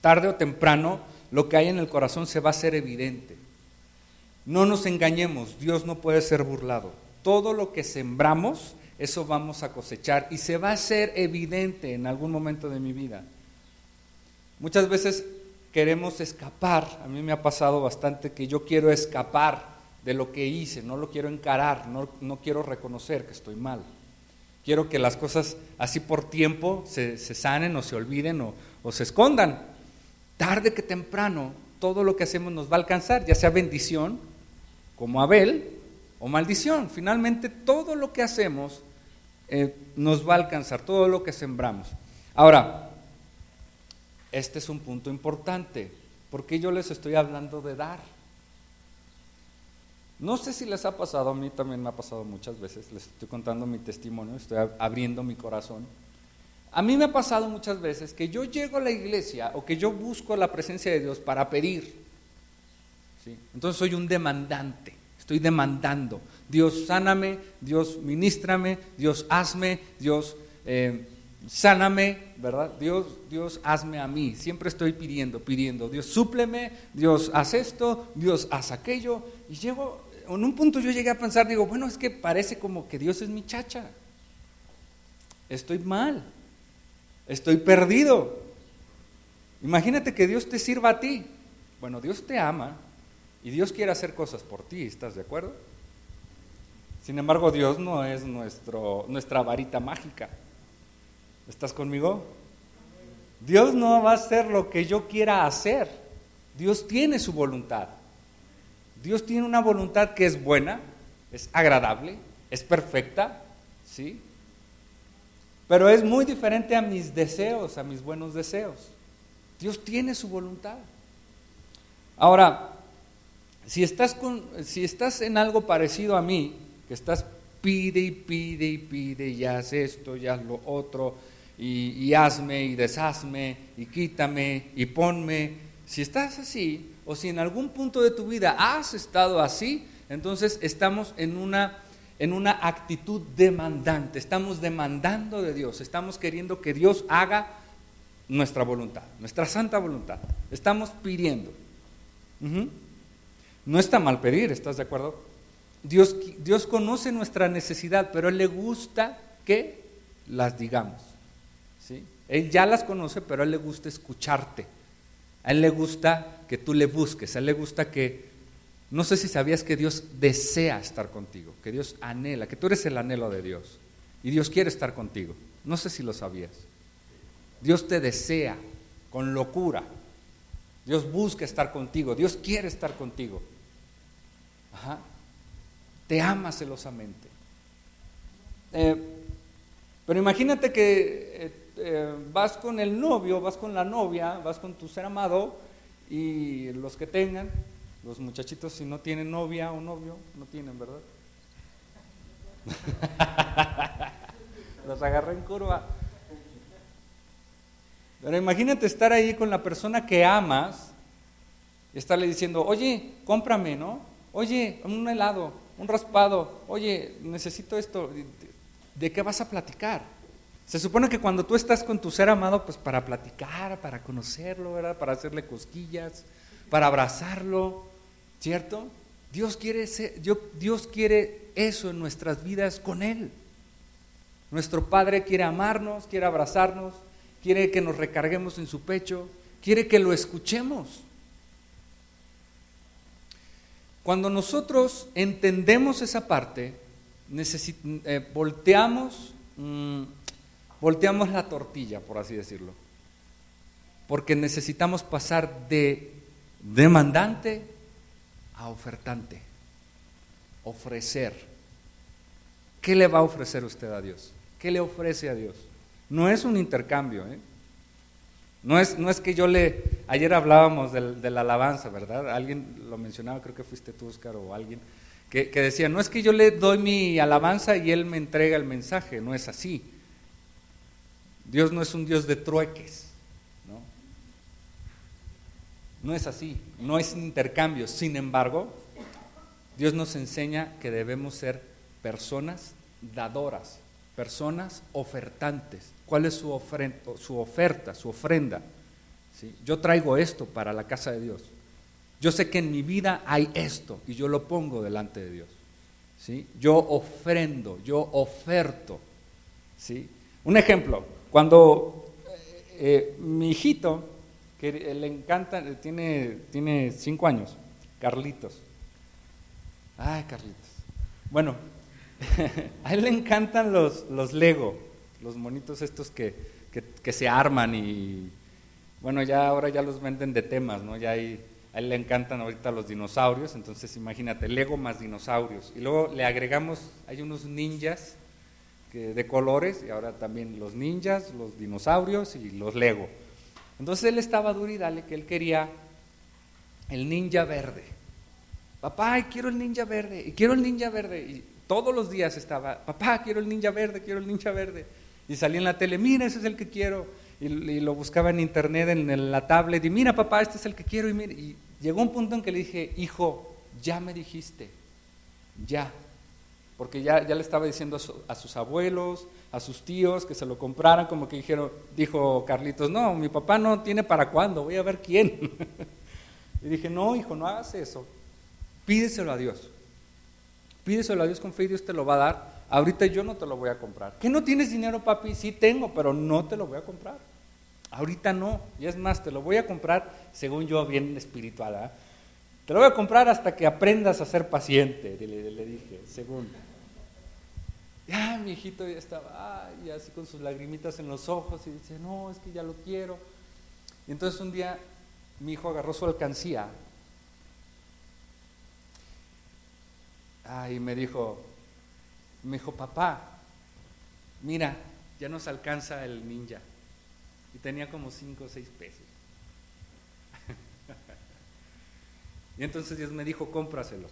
tarde o temprano, lo que hay en el corazón se va a hacer evidente. No nos engañemos, Dios no puede ser burlado todo lo que sembramos, eso vamos a cosechar y se va a hacer evidente en algún momento de mi vida. Muchas veces queremos escapar, a mí me ha pasado bastante que yo quiero escapar de lo que hice, no lo quiero encarar, no, quiero reconocer que estoy mal. Quiero que las cosas así por tiempo se, sanen o se olviden o, o se escondan. Tarde que temprano, todo lo que hacemos nos va a alcanzar, ya sea bendición, como Abel, o maldición. Finalmente todo lo que hacemos eh, nos va a alcanzar, todo lo que sembramos. Ahora, este es un punto importante, porque yo les estoy hablando de dar. No sé si les ha pasado, a mí también me ha pasado muchas veces, les estoy contando mi testimonio, estoy abriendo mi corazón. A mí me ha pasado muchas veces que yo llego a la iglesia o que yo busco la presencia de Dios para pedir. ¿sí? Entonces soy un demandante, estoy demandando. Dios sáname, Dios ministrame, Dios hazme, Dios eh, sáname, ¿verdad? Dios, Dios hazme a mí. Siempre estoy pidiendo, pidiendo. Dios súpleme, Dios haz esto, Dios haz aquello. Y llego, en un punto yo llegué a pensar, digo, bueno, es que parece como que Dios es mi chacha. Estoy mal, estoy perdido. Imagínate que Dios te sirva a ti. Bueno, Dios te ama y Dios quiere hacer cosas por ti, ¿estás de acuerdo? Sin embargo, Dios no es nuestro, nuestra varita mágica. ¿Estás conmigo? Dios no va a hacer lo que yo quiera hacer. Dios tiene su voluntad. Dios tiene una voluntad que es buena, es agradable, es perfecta, ¿sí? Pero es muy diferente a mis deseos, a mis buenos deseos. Dios tiene su voluntad. Ahora, si estás, con, si estás en algo parecido a mí, que estás pide y pide y pide y haz esto y haz lo otro y, y hazme y deshazme y quítame y ponme, si estás así, o si en algún punto de tu vida has estado así, entonces estamos en una, en una actitud demandante, estamos demandando de Dios, estamos queriendo que Dios haga nuestra voluntad, nuestra santa voluntad, estamos pidiendo. No está mal pedir, ¿estás de acuerdo? Dios, Dios conoce nuestra necesidad, pero Él le gusta que las digamos. ¿sí? Él ya las conoce, pero Él le gusta escucharte. A Él le gusta que tú le busques, a Él le gusta que, no sé si sabías que Dios desea estar contigo, que Dios anhela, que tú eres el anhelo de Dios y Dios quiere estar contigo. No sé si lo sabías. Dios te desea con locura. Dios busca estar contigo, Dios quiere estar contigo. Ajá. Te ama celosamente. Eh, pero imagínate que eh, eh, vas con el novio, vas con la novia, vas con tu ser amado y los que tengan, los muchachitos si no tienen novia o novio, no tienen, ¿verdad? (laughs) los agarré en curva. Pero imagínate estar ahí con la persona que amas y estarle diciendo, oye, cómprame, ¿no? Oye, un helado, un raspado, oye, necesito esto. ¿De qué vas a platicar? Se supone que cuando tú estás con tu ser amado, pues para platicar, para conocerlo, ¿verdad? Para hacerle cosquillas, para abrazarlo, ¿cierto? Dios quiere, Dios quiere eso en nuestras vidas con Él. Nuestro Padre quiere amarnos, quiere abrazarnos, quiere que nos recarguemos en su pecho, quiere que lo escuchemos. Cuando nosotros entendemos esa parte, eh, volteamos mm, volteamos la tortilla, por así decirlo. Porque necesitamos pasar de demandante a ofertante. Ofrecer. ¿Qué le va a ofrecer usted a Dios? ¿Qué le ofrece a Dios? No es un intercambio, ¿eh? No es, no es que yo le... Ayer hablábamos de, la alabanza, ¿verdad? Alguien lo mencionaba, creo que fuiste tú, Oscar, o alguien, que decía, no es que yo le doy mi alabanza y él me entrega el mensaje, no es así. Dios no es un Dios de trueques, ¿no? No es así, no es intercambio. Sin embargo, Dios nos enseña que debemos ser personas dadoras, personas ofertantes. ¿Cuál es su, su oferta, su ofrenda? ¿Sí? Yo traigo esto para la casa de Dios. Yo sé que en mi vida hay esto y yo lo pongo delante de Dios. ¿Sí? Yo ofrendo, yo oferto. ¿Sí? Un ejemplo, cuando eh, mi hijito, que le encanta, tiene, tiene cinco años, Carlitos. Ay, Carlitos. Bueno, (laughs) a él le encantan los, los Lego, los monitos estos que, que, se arman y, bueno, ya ahora ya los venden de temas, ¿no? Ya hay, a él le encantan ahorita los dinosaurios, entonces imagínate, Lego más dinosaurios. Y luego le agregamos, hay unos ninjas de colores, y ahora también los ninjas, los dinosaurios y los Lego. Entonces él estaba duro y dale que él quería el ninja verde. papá, quiero el ninja verde, y quiero el ninja verde. Y todos los días estaba, papá, quiero el ninja verde, quiero el ninja verde. Y salía en la tele, mira, ese es el que quiero. Y, lo buscaba en internet, en, la tablet, y mira, papá, este es el que quiero. Y, y llegó un punto en que le dije, hijo, ya me dijiste, ya. Porque ya, ya le estaba diciendo a, sus abuelos, a sus tíos que se lo compraran, como que dijeron, dijo Carlitos, no, mi papá no tiene para cuándo, voy a ver quién. (laughs) y dije, no, hijo, no hagas eso. Pídeselo a Dios. Pídeselo a Dios con fe y Dios te lo va a dar. Ahorita yo no te lo voy a comprar. ¿Que no tienes dinero, papi? Sí tengo, pero no te lo voy a comprar. Ahorita no. Y es más, te lo voy a comprar, según yo, bien espiritual. ¿ah? Te lo voy a comprar hasta que aprendas a ser paciente, le, dije, según. Ya, mi hijito ya estaba, ay, así con sus lagrimitas en los ojos y dice, no, es que ya lo quiero. Y entonces un día mi hijo agarró su alcancía y me dijo, me dijo, papá, mira, ya nos alcanza el ninja. Y tenía como cinco o seis pesos. (laughs) y entonces Dios me dijo, cómpraselo.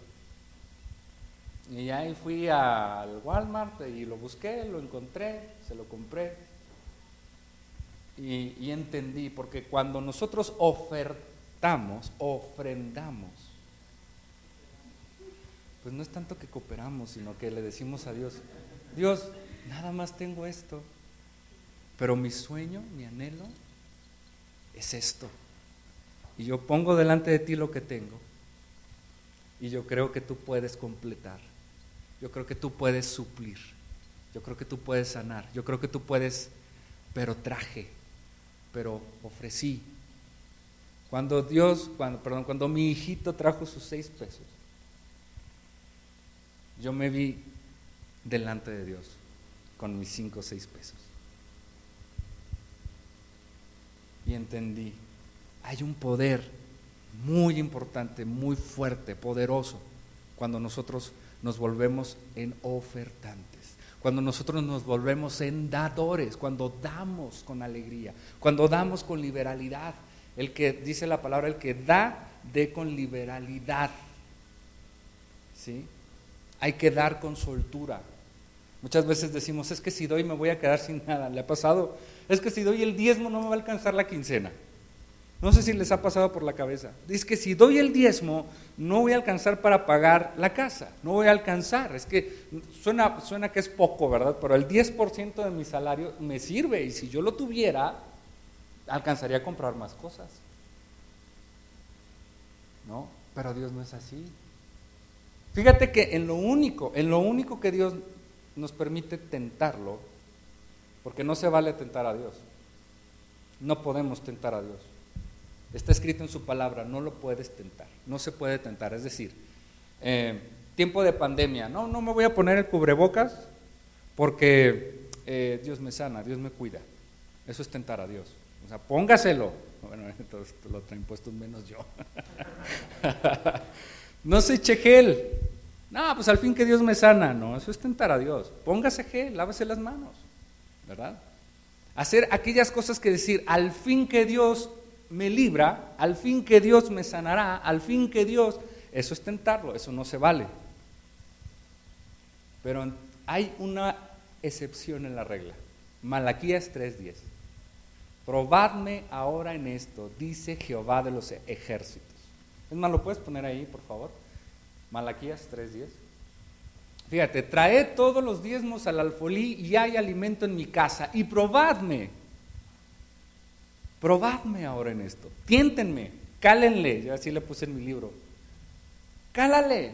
Y ahí fui al Walmart y lo busqué, lo encontré, se lo compré. Y, entendí, porque cuando nosotros ofertamos, ofrendamos, pues no es tanto que cooperamos, sino que le decimos a Dios, Dios, nada más tengo esto, pero mi sueño, mi anhelo es esto. Y yo pongo delante de ti lo que tengo. Y yo creo que tú puedes completar. Yo creo que tú puedes suplir. Yo creo que tú puedes sanar. Yo creo que tú puedes, pero traje, pero ofrecí. Cuando Dios, cuando, perdón, cuando mi hijito trajo sus seis pesos, yo me vi delante de Dios con mis cinco o seis pesos. Y entendí, hay un poder muy importante, muy fuerte, poderoso, cuando nosotros nos volvemos en ofertantes, cuando nosotros nos volvemos en dadores, cuando damos con alegría, cuando damos con liberalidad. El que dice la palabra, el que da, de con liberalidad. ¿Sí? Hay que dar con soltura. Muchas veces decimos, es que si doy me voy a quedar sin nada. ¿Le ha pasado? Es que si doy el diezmo no me va a alcanzar la quincena. No sé si les ha pasado por la cabeza. Es que si doy el diezmo no voy a alcanzar para pagar la casa. No voy a alcanzar. Es que suena, suena que es poco, ¿verdad? Pero el 10% de mi salario me sirve y si yo lo tuviera, alcanzaría a comprar más cosas. ¿No? Pero Dios no es así. Fíjate que en lo único, en lo único que Dios nos permite tentarlo, porque no se vale tentar a Dios. No podemos tentar a Dios. Está escrito en su palabra, no lo puedes tentar, no se puede tentar. Es decir, eh, tiempo de pandemia, no, no me voy a poner el cubrebocas porque eh, Dios me sana, Dios me cuida. Eso es tentar a Dios. O sea, póngaselo. Bueno, (laughs) entonces lo traen puesto menos yo. (laughs) No se eche gel. No, pues al fin que Dios me sana. No, eso es tentar a Dios. Póngase gel, lávese las manos. ¿Verdad? Hacer aquellas cosas que decir, al fin que Dios me libra, al fin que Dios me sanará, al fin que Dios, eso es tentarlo, eso no se vale. Pero hay una excepción en la regla. Malaquías 3:10. Probadme ahora en esto, dice Jehová de los ejércitos. Es más, ¿lo puedes poner ahí, por favor? Malaquías 3.10. Fíjate, traed todos los diezmos al alfolí y hay alimento en mi casa y probadme. Probadme ahora en esto. Tiéntenme, cálenle. Yo así le puse en mi libro. Cálale.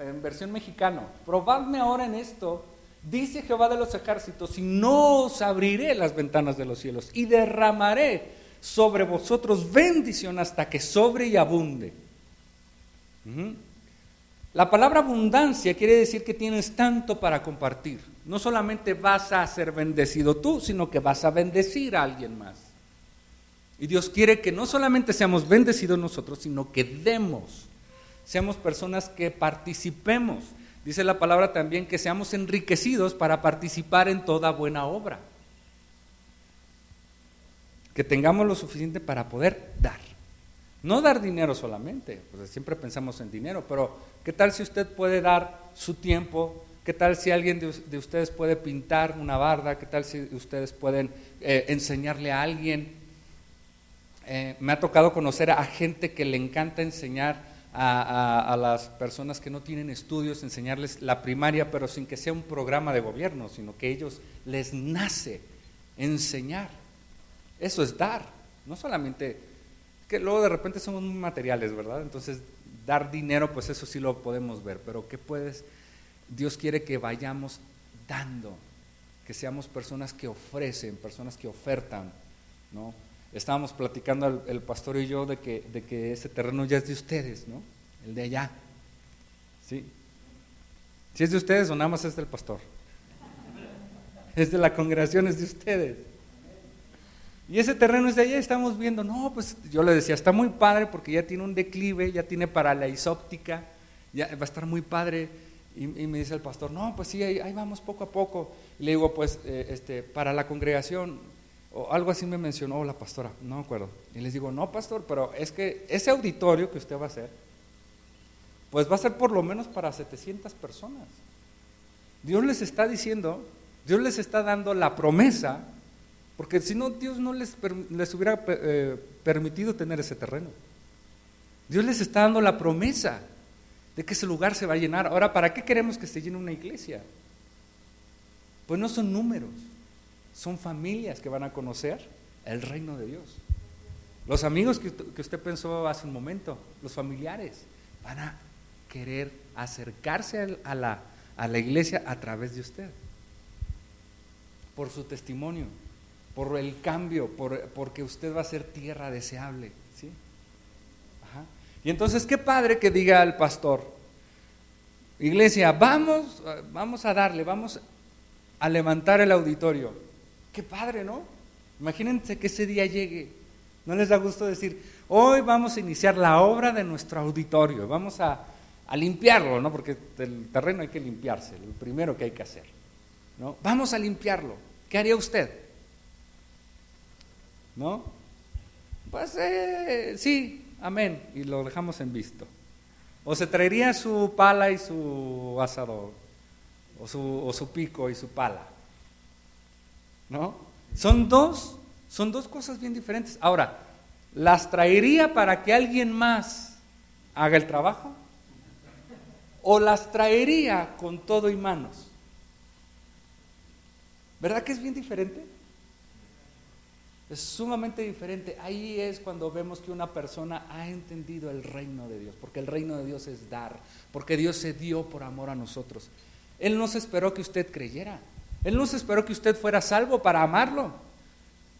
En versión mexicano. Probadme ahora en esto. Dice Jehová de los ejércitos, y no os abriré las ventanas de los cielos y derramaré sobre vosotros bendición hasta que sobre y abunde. La palabra abundancia quiere decir que tienes tanto para compartir. No solamente vas a ser bendecido tú, sino que vas a bendecir a alguien más. Y Dios quiere que no solamente seamos bendecidos nosotros, sino que demos, seamos personas que participemos. Dice la palabra también que seamos enriquecidos para participar en toda buena obra que tengamos lo suficiente para poder dar, No dar dinero solamente, pues siempre pensamos en dinero, pero ¿qué tal si usted puede dar su tiempo? ¿Qué tal si alguien de, ustedes puede pintar una barda? ¿Qué tal si ustedes pueden eh, enseñarle a alguien? Eh, me ha tocado conocer a gente que le encanta enseñar a, las personas que no tienen estudios, enseñarles la primaria, pero sin que sea un programa de gobierno, sino que ellos les nace enseñar. Eso es dar, no solamente, que luego de repente somos muy materiales, ¿verdad? Entonces, dar dinero, pues eso sí lo podemos ver, pero ¿qué puedes? Dios quiere que vayamos dando, que seamos personas que ofrecen, personas que ofertan, ¿no? Estábamos platicando el, pastor y yo de que, de que ese terreno ya es de ustedes, ¿no? El de allá. ¿Sí? Si es de ustedes o nada más es del pastor. Es de la congregación, es de ustedes. Y ese terreno es de allá, estamos viendo, no, pues yo le decía, está muy padre porque ya tiene un declive, ya tiene para la isóptica, ya va a estar muy padre. Y, me dice el pastor, no, pues sí, ahí, vamos poco a poco. Y le digo, pues, eh, este, para la congregación, o algo así me mencionó la pastora, no me acuerdo. Y les digo, no, pastor, pero es que ese auditorio que usted va a hacer, pues va a ser por lo menos para 700 personas. Dios les está diciendo, Dios les está dando la promesa, porque si no, Dios no les, les hubiera eh, permitido tener ese terreno. Dios les está dando la promesa de que ese lugar se va a llenar. Ahora, ¿para qué queremos que se llene una iglesia? Pues no son números son familias que van a conocer el reino de Dios. Los amigos que, usted pensó hace un momento, los familiares, van a querer acercarse a la, a la iglesia a través de usted, por su testimonio, por el cambio, por, porque usted va a ser tierra deseable. ¿sí? Y entonces, qué padre que diga al pastor, iglesia, vamos, vamos a darle, vamos a levantar el auditorio. Qué padre, ¿no? Imagínense que ese día llegue. ¿No les da gusto decir, hoy vamos a iniciar la obra de nuestro auditorio, vamos a, limpiarlo, ¿no? Porque el terreno hay que limpiarse, lo primero que hay que hacer, ¿no? Vamos a limpiarlo. ¿Qué haría usted? ¿No? Pues eh, sí, amén, y lo dejamos en visto. O se traería su pala y su asador, o su, o su pico y su pala. ¿No? Son dos, son dos cosas bien diferentes. Ahora, ¿las traería para que alguien más haga el trabajo? ¿O las traería con todo y manos? ¿Verdad que es bien diferente? Es sumamente diferente. Ahí es cuando vemos que una persona ha entendido el reino de Dios, porque el reino de Dios es dar, porque Dios se dio por amor a nosotros. Él no se esperó que usted creyera. Él no se esperó que usted fuera salvo para amarlo.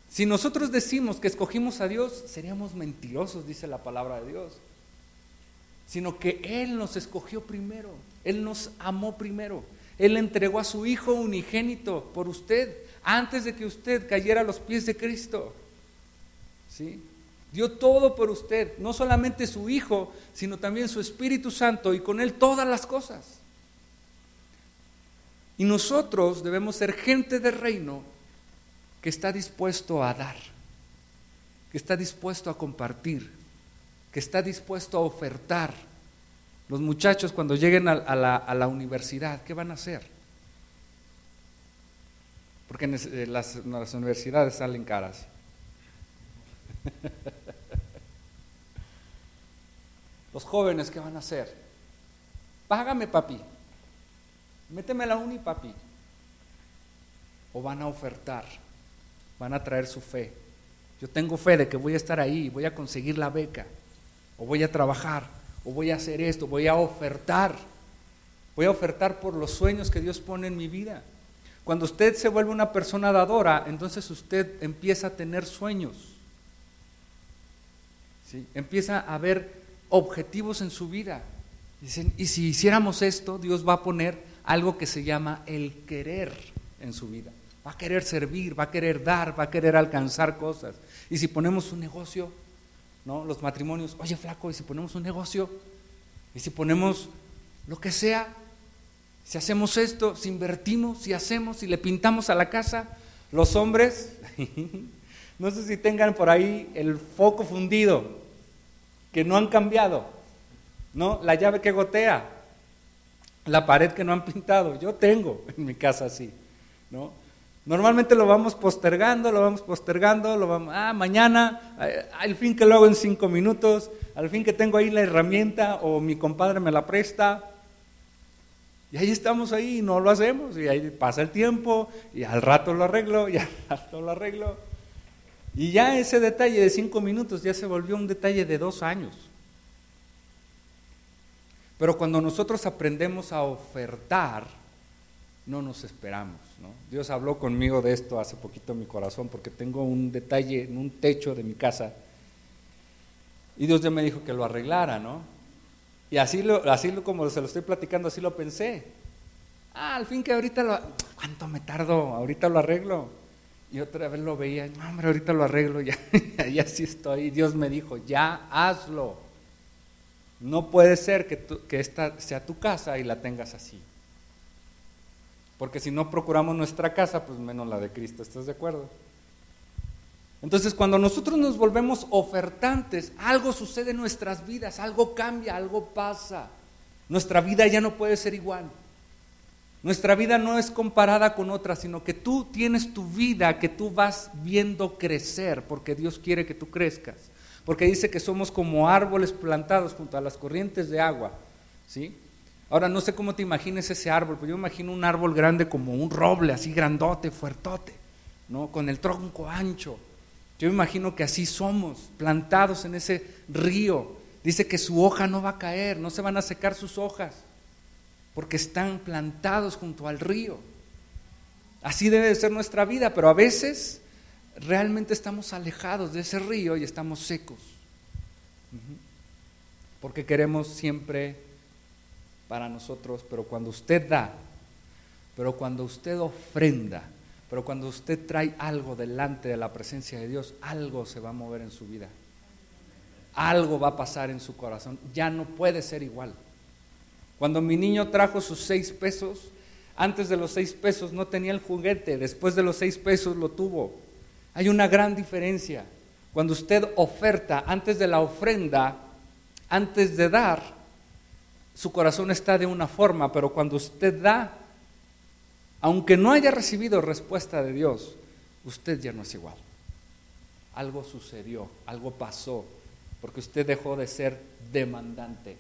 Si nosotros decimos que escogimos a Dios, seríamos mentirosos, dice la palabra de Dios. Sino que Él nos escogió primero, Él nos amó primero. Él entregó a su Hijo unigénito por usted antes de que usted cayera a los pies de Cristo. ¿Sí? Dio todo por usted, no solamente su Hijo, sino también su Espíritu Santo y con Él todas las cosas. Y nosotros debemos ser gente de reino que está dispuesto a dar, que está dispuesto a compartir, que está dispuesto a ofertar. Los muchachos cuando lleguen a, la, universidad, ¿qué van a hacer? Porque eh, las, las universidades salen caras. (laughs) Los jóvenes, ¿qué van a hacer? Págame, papi. Méteme la uni, papi. O van a ofertar, van a traer su fe. Yo tengo fe de que voy a estar ahí, voy a conseguir la beca, o voy a trabajar, o voy a hacer esto, voy a ofertar. Voy a ofertar por los sueños que Dios pone en mi vida. Cuando usted se vuelve una persona dadora, entonces usted empieza a tener sueños. ¿Sí? Empieza a ver objetivos en su vida. Dicen, y si hiciéramos esto, Dios va a poner algo que se llama el querer en su vida. Va a querer servir, va a querer dar, va a querer alcanzar cosas. Y si ponemos un negocio, ¿no? Los matrimonios, oye flaco, y si ponemos un negocio, y si ponemos lo que sea, si hacemos esto, si invertimos, si hacemos, si le pintamos a la casa, los hombres, (laughs) no sé si tengan por ahí el foco fundido, que no han cambiado, ¿no? La llave que gotea, la pared que no han pintado, yo tengo en mi casa así, ¿no? Normalmente lo vamos postergando, lo vamos postergando, lo vamos, ah, mañana, eh, al fin que lo hago en cinco minutos, al fin que tengo ahí la herramienta o mi compadre me la presta. Y ahí estamos ahí y no lo hacemos, y ahí pasa el tiempo, y al rato lo arreglo, (laughs) y al rato lo arreglo. Y ya ese detalle de cinco minutos ya se volvió un detalle de dos años. Pero cuando nosotros aprendemos a ofertar, no nos esperamos. Dios habló conmigo de esto hace poquito en mi corazón porque tengo un detalle en un techo de mi casa y Dios ya me dijo que lo arreglara, ¿no? Y así, lo, así como se lo estoy platicando, así lo pensé. Ah, al fin que ahorita lo... ¿Cuánto me tardo? Ahorita lo arreglo. Y otra vez lo veía, no, hombre, ahorita lo arreglo, ya, (laughs) ya sí estoy. Dios me dijo, ya hazlo. No puede ser que, que esta sea tu casa y la tengas así. Porque si no procuramos nuestra casa, pues menos la de Cristo, ¿estás de acuerdo? Entonces, cuando nosotros nos volvemos ofertantes, algo sucede en nuestras vidas, algo cambia, algo pasa. Nuestra vida ya no puede ser igual. Nuestra vida no es comparada con otra, sino que tú tienes tu vida que tú vas viendo crecer, porque Dios quiere que tú crezcas. Porque dice que somos como árboles plantados junto a las corrientes de agua, ¿sí? Ahora no sé cómo te imagines ese árbol, pero yo imagino un árbol grande como un roble, así grandote, fuertote, ¿no? Con el tronco ancho. Yo imagino que así somos, plantados en ese río. Dice que su hoja no va a caer, no se van a secar sus hojas, porque están plantados junto al río. Así debe de ser nuestra vida, pero a veces realmente estamos alejados de ese río y estamos secos. Porque queremos siempre para nosotros, pero cuando usted da, pero cuando usted ofrenda, pero cuando usted trae algo delante de la presencia de Dios, algo se va a mover en su vida. Algo va a pasar en su corazón. Ya no puede ser igual. Cuando mi niño trajo sus seis pesos, antes de los seis pesos no tenía el juguete, después de los seis pesos lo tuvo. Hay una gran diferencia. Cuando usted oferta, antes de la ofrenda, antes de dar, su corazón está de una forma, pero cuando usted da, aunque no haya recibido respuesta de Dios, usted ya no es igual. Algo sucedió, algo pasó, porque usted dejó de ser demandante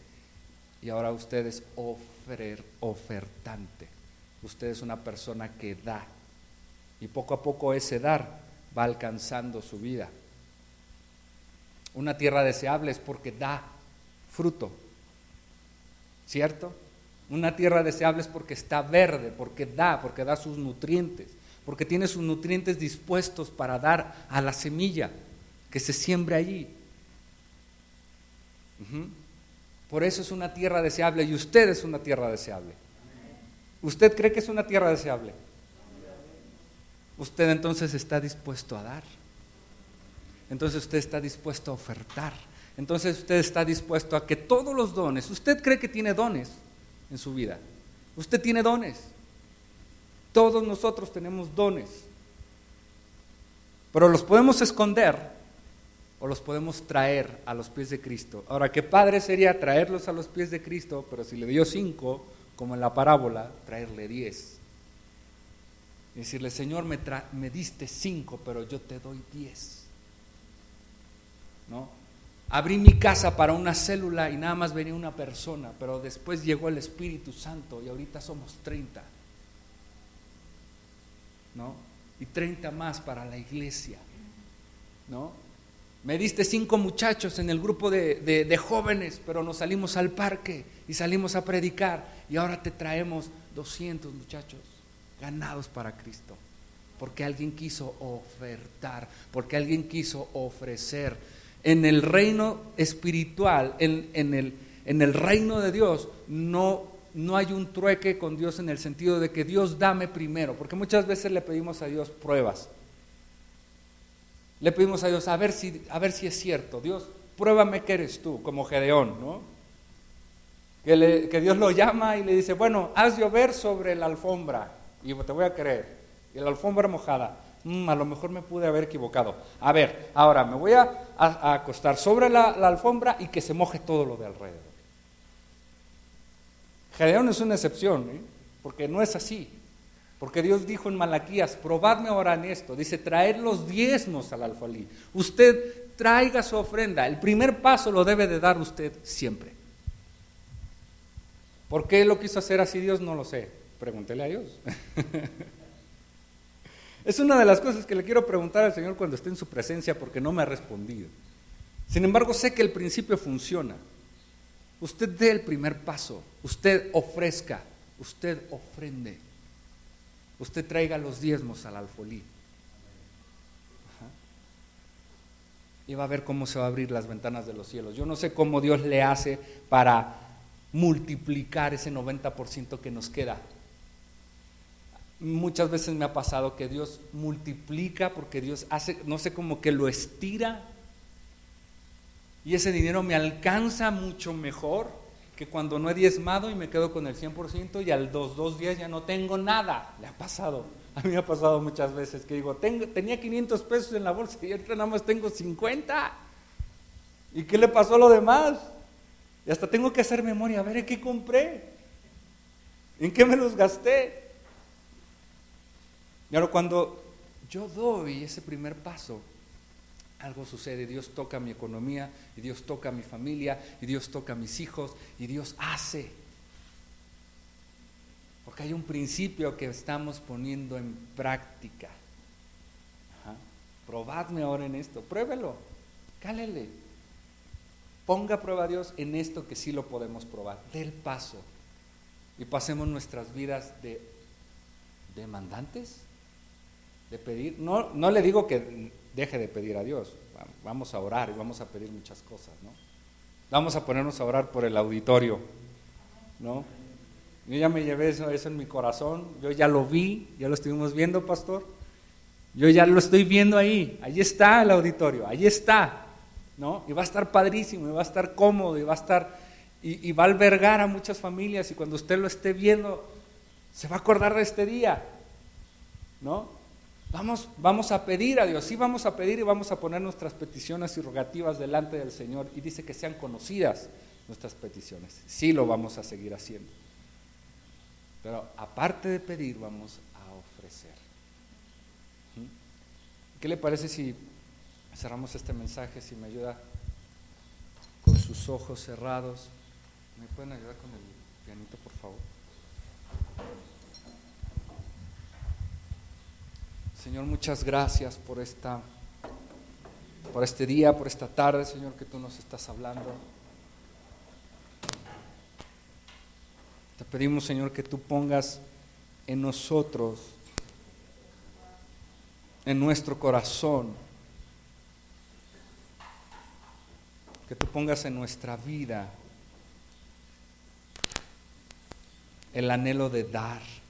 y ahora usted es ofertante. Usted es una persona que da y poco a poco ese dar va alcanzando su vida. Una tierra deseable es porque da fruto, ¿cierto? Una tierra deseable es porque está verde, porque da, porque da sus nutrientes, porque tiene sus nutrientes dispuestos para dar a la semilla que se siembre allí. Por eso es una tierra deseable y usted es una tierra deseable. ¿Usted cree que es una tierra deseable? Usted entonces está dispuesto a dar. Entonces usted está dispuesto a ofertar entonces usted está dispuesto a que todos los dones, usted cree que tiene dones en su vida, usted tiene dones, todos nosotros tenemos dones, pero los podemos esconder o los podemos traer a los pies de Cristo. Ahora, qué padre sería traerlos a los pies de Cristo, pero si le dio cinco, como en la parábola, traerle diez. Y decirle, Señor, me, me diste cinco, pero yo te doy diez. ¿No? Abrí mi casa para una célula y nada más venía una persona, pero después llegó el Espíritu Santo y ahorita somos 30. ¿No? Y 30 más para la iglesia. ¿No? Me diste cinco muchachos en el grupo de, de, jóvenes, pero nos salimos al parque y salimos a predicar y ahora te traemos 200 muchachos ganados para Cristo. Porque alguien quiso ofertar, porque alguien quiso ofrecer en el reino espiritual, en, el, en el reino de Dios, no, no hay un trueque con Dios en el sentido de que Dios dame primero, porque muchas veces le pedimos a Dios pruebas. Le pedimos a Dios a ver si, a ver si es cierto. Dios, pruébame que eres tú, como Gedeón, ¿no? Que, que Dios lo llama y le dice, bueno, haz llover sobre la alfombra y te voy a creer. Y la alfombra mojada. Mm, a lo mejor me pude haber equivocado. A ver, ahora me voy a, acostar sobre la, alfombra y que se moje todo lo de alrededor. Gedeón es una excepción, ¿eh? porque no es así. Porque Dios dijo en Malaquías, probadme ahora en esto. Dice, traer los diezmos al alfolí. Usted traiga su ofrenda. El primer paso lo debe de dar usted siempre. ¿Por qué lo quiso hacer así Dios? No lo sé. Pregúntele a Dios. (laughs) es una de las cosas que le quiero preguntar al Señor cuando esté en su presencia porque no me ha respondido. Sin embargo, sé que el principio funciona. Usted dé el primer paso, usted ofrezca, usted ofrende, usted traiga los diezmos al alfolí. Y va a ver cómo se va a abrir las ventanas de los cielos. Yo no sé cómo Dios le hace para multiplicar ese 90% que nos queda. Muchas veces me ha pasado que Dios multiplica porque Dios hace, no sé, como que lo estira y ese dinero me alcanza mucho mejor que cuando no he diezmado y me quedo con el 100% y al 2, 2 días ya no tengo nada. Le ha pasado. A mí me ha pasado muchas veces que digo, tengo, tenía 500 pesos en la bolsa y ahorita nada más tengo 50. ¿Y qué le pasó a lo demás? Y hasta tengo que hacer memoria, a ver en qué compré, en qué me los gasté. Y ahora cuando yo doy ese primer paso, algo sucede, Dios toca mi economía, y Dios toca mi familia, y Dios toca a mis hijos, y Dios hace. Porque hay un principio que estamos poniendo en práctica. Probadme ahora en esto, pruébelo, cálele. Ponga prueba a Dios en esto que sí lo podemos probar. Dé el paso y pasemos nuestras vidas de demandantes, de pedir. No, no le digo que deje de pedir a Dios. Vamos a orar y vamos a pedir muchas cosas, ¿no? Vamos a ponernos a orar por el auditorio, ¿no? Yo ya me llevé eso, eso en mi corazón, yo ya lo vi, ya lo estuvimos viendo, pastor. Yo ya lo estoy viendo ahí, ahí está el auditorio, ahí está, ¿no? Y va a estar padrísimo, y va a estar cómodo, y va a estar, y, y va a albergar a muchas familias, y cuando usted lo esté viendo, se va a acordar de este día, ¿no? Vamos, vamos a pedir a Dios, sí vamos a pedir y vamos a poner nuestras peticiones y rogativas delante del Señor y dice que sean conocidas nuestras peticiones. Sí lo vamos a seguir haciendo. Pero aparte de pedir, vamos a ofrecer. ¿Mm? ¿Qué le parece si cerramos este mensaje, si me ayuda con sus ojos cerrados? ¿Me pueden ayudar con el pianito, por favor? Señor, muchas gracias por esta por este día, por esta tarde, Señor, que tú nos estás hablando. Te pedimos, Señor, que tú pongas en nosotros, en nuestro corazón, que tú pongas en nuestra vida el anhelo de dar